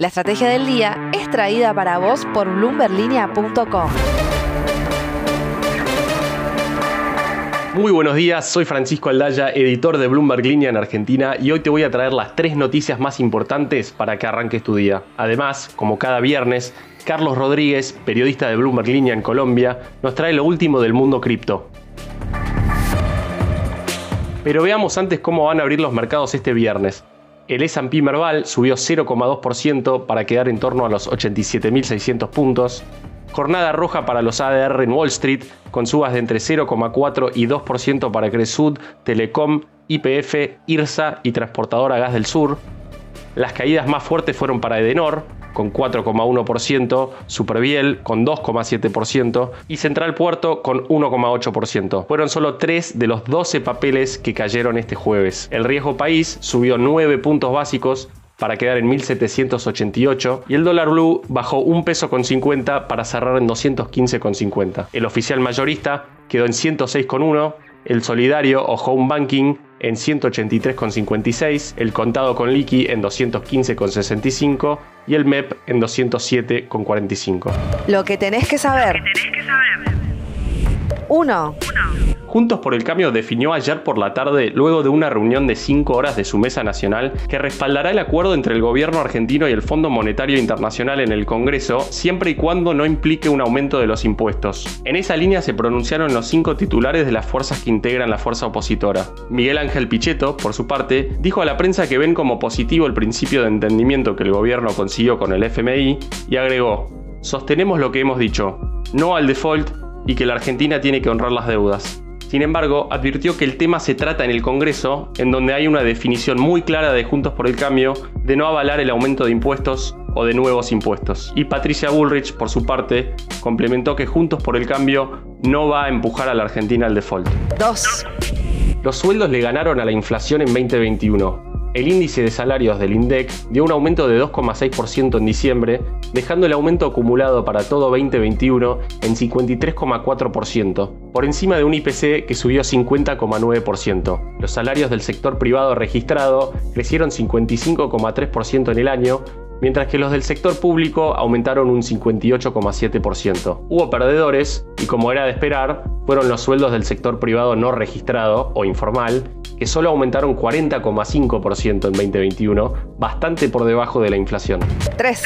La estrategia del día es traída para vos por bloomberlinia.com. Muy buenos días, soy Francisco Aldaya, editor de Bloomberg Línea en Argentina y hoy te voy a traer las tres noticias más importantes para que arranques tu día. Además, como cada viernes, Carlos Rodríguez, periodista de Bloomberg Línea en Colombia, nos trae lo último del mundo cripto. Pero veamos antes cómo van a abrir los mercados este viernes. El S&P Merval subió 0,2% para quedar en torno a los 87.600 puntos. Jornada roja para los ADR en Wall Street, con subas de entre 0,4 y 2% para Cresud, Telecom, IPF, IRSA y Transportadora Gas del Sur. Las caídas más fuertes fueron para Edenor, con 4,1%, Superviel con 2,7% y Central Puerto con 1,8%. Fueron solo 3 de los 12 papeles que cayeron este jueves. El riesgo país subió 9 puntos básicos para quedar en 1788 y el dólar blue bajó un peso con 50 para cerrar en 215,50. El oficial mayorista quedó en 106,1, el solidario o home banking en 183,56, el contado con liqui en 215,65 y el MEP en 207,45. Lo que tenés que saber. 1. Juntos por el Cambio definió ayer por la tarde, luego de una reunión de 5 horas de su mesa nacional, que respaldará el acuerdo entre el gobierno argentino y el Fondo Monetario Internacional en el Congreso, siempre y cuando no implique un aumento de los impuestos. En esa línea se pronunciaron los cinco titulares de las fuerzas que integran la fuerza opositora. Miguel Ángel Pichetto, por su parte, dijo a la prensa que ven como positivo el principio de entendimiento que el gobierno consiguió con el FMI y agregó, sostenemos lo que hemos dicho, no al default y que la Argentina tiene que honrar las deudas. Sin embargo, advirtió que el tema se trata en el Congreso, en donde hay una definición muy clara de Juntos por el Cambio de no avalar el aumento de impuestos o de nuevos impuestos. Y Patricia Bullrich, por su parte, complementó que Juntos por el Cambio no va a empujar a la Argentina al default. 2. Los sueldos le ganaron a la inflación en 2021 el índice de salarios del INDEC dio un aumento de 2,6% en diciembre, dejando el aumento acumulado para todo 2021 en 53,4%, por encima de un IPC que subió 50,9%. Los salarios del sector privado registrado crecieron 55,3% en el año, mientras que los del sector público aumentaron un 58,7%. Hubo perdedores y como era de esperar, fueron los sueldos del sector privado no registrado o informal, que solo aumentaron 40,5% en 2021, bastante por debajo de la inflación. 3.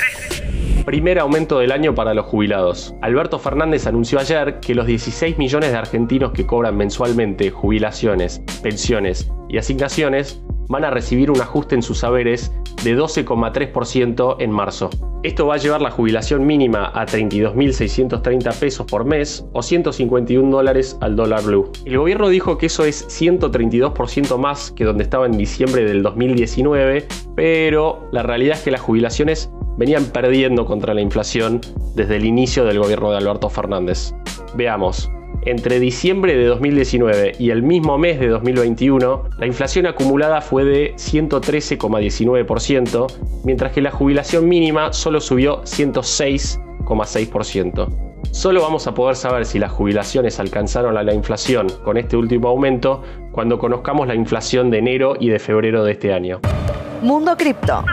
Primer aumento del año para los jubilados. Alberto Fernández anunció ayer que los 16 millones de argentinos que cobran mensualmente jubilaciones, pensiones y asignaciones van a recibir un ajuste en sus saberes de 12,3% en marzo. Esto va a llevar la jubilación mínima a 32.630 pesos por mes o 151 dólares al dólar blue. El gobierno dijo que eso es 132% más que donde estaba en diciembre del 2019, pero la realidad es que las jubilaciones venían perdiendo contra la inflación desde el inicio del gobierno de Alberto Fernández. Veamos, entre diciembre de 2019 y el mismo mes de 2021, la inflación acumulada fue de 113,19%, mientras que la jubilación mínima solo subió 106,6%. Solo vamos a poder saber si las jubilaciones alcanzaron a la inflación con este último aumento cuando conozcamos la inflación de enero y de febrero de este año. Mundo Cripto.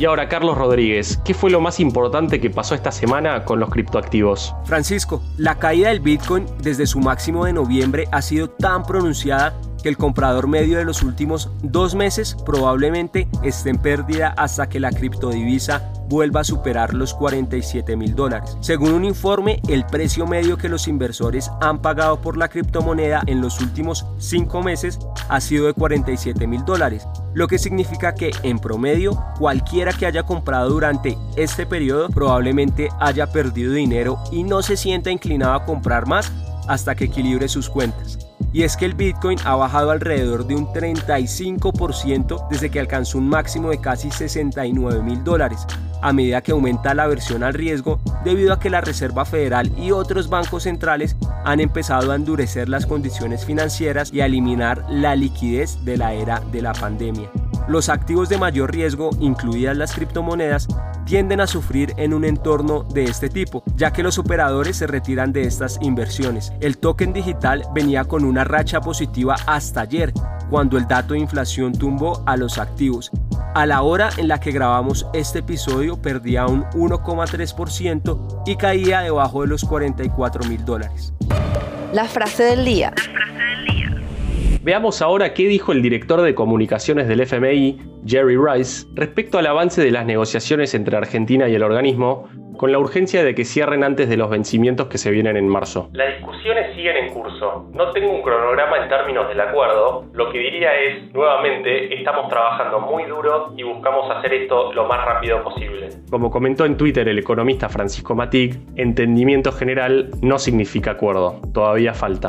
Y ahora, Carlos Rodríguez, ¿qué fue lo más importante que pasó esta semana con los criptoactivos? Francisco, la caída del Bitcoin desde su máximo de noviembre ha sido tan pronunciada que el comprador medio de los últimos dos meses probablemente esté en pérdida hasta que la criptodivisa vuelva a superar los 47 mil dólares. Según un informe, el precio medio que los inversores han pagado por la criptomoneda en los últimos cinco meses ha sido de 47 mil dólares, lo que significa que en promedio cualquiera que haya comprado durante este periodo probablemente haya perdido dinero y no se sienta inclinado a comprar más hasta que equilibre sus cuentas y es que el Bitcoin ha bajado alrededor de un 35% desde que alcanzó un máximo de casi 69 mil dólares, a medida que aumenta la aversión al riesgo debido a que la Reserva Federal y otros bancos centrales han empezado a endurecer las condiciones financieras y a eliminar la liquidez de la era de la pandemia. Los activos de mayor riesgo, incluidas las criptomonedas, tienden a sufrir en un entorno de este tipo, ya que los operadores se retiran de estas inversiones. El token digital venía con una racha positiva hasta ayer, cuando el dato de inflación tumbó a los activos. A la hora en la que grabamos este episodio perdía un 1,3% y caía debajo de los 44 mil dólares. La frase del día. Veamos ahora qué dijo el director de comunicaciones del FMI, Jerry Rice, respecto al avance de las negociaciones entre Argentina y el organismo, con la urgencia de que cierren antes de los vencimientos que se vienen en marzo. Las discusiones siguen en curso. No tengo un cronograma en términos del acuerdo. Lo que diría es, nuevamente, estamos trabajando muy duro y buscamos hacer esto lo más rápido posible. Como comentó en Twitter el economista Francisco Matic, entendimiento general no significa acuerdo. Todavía falta.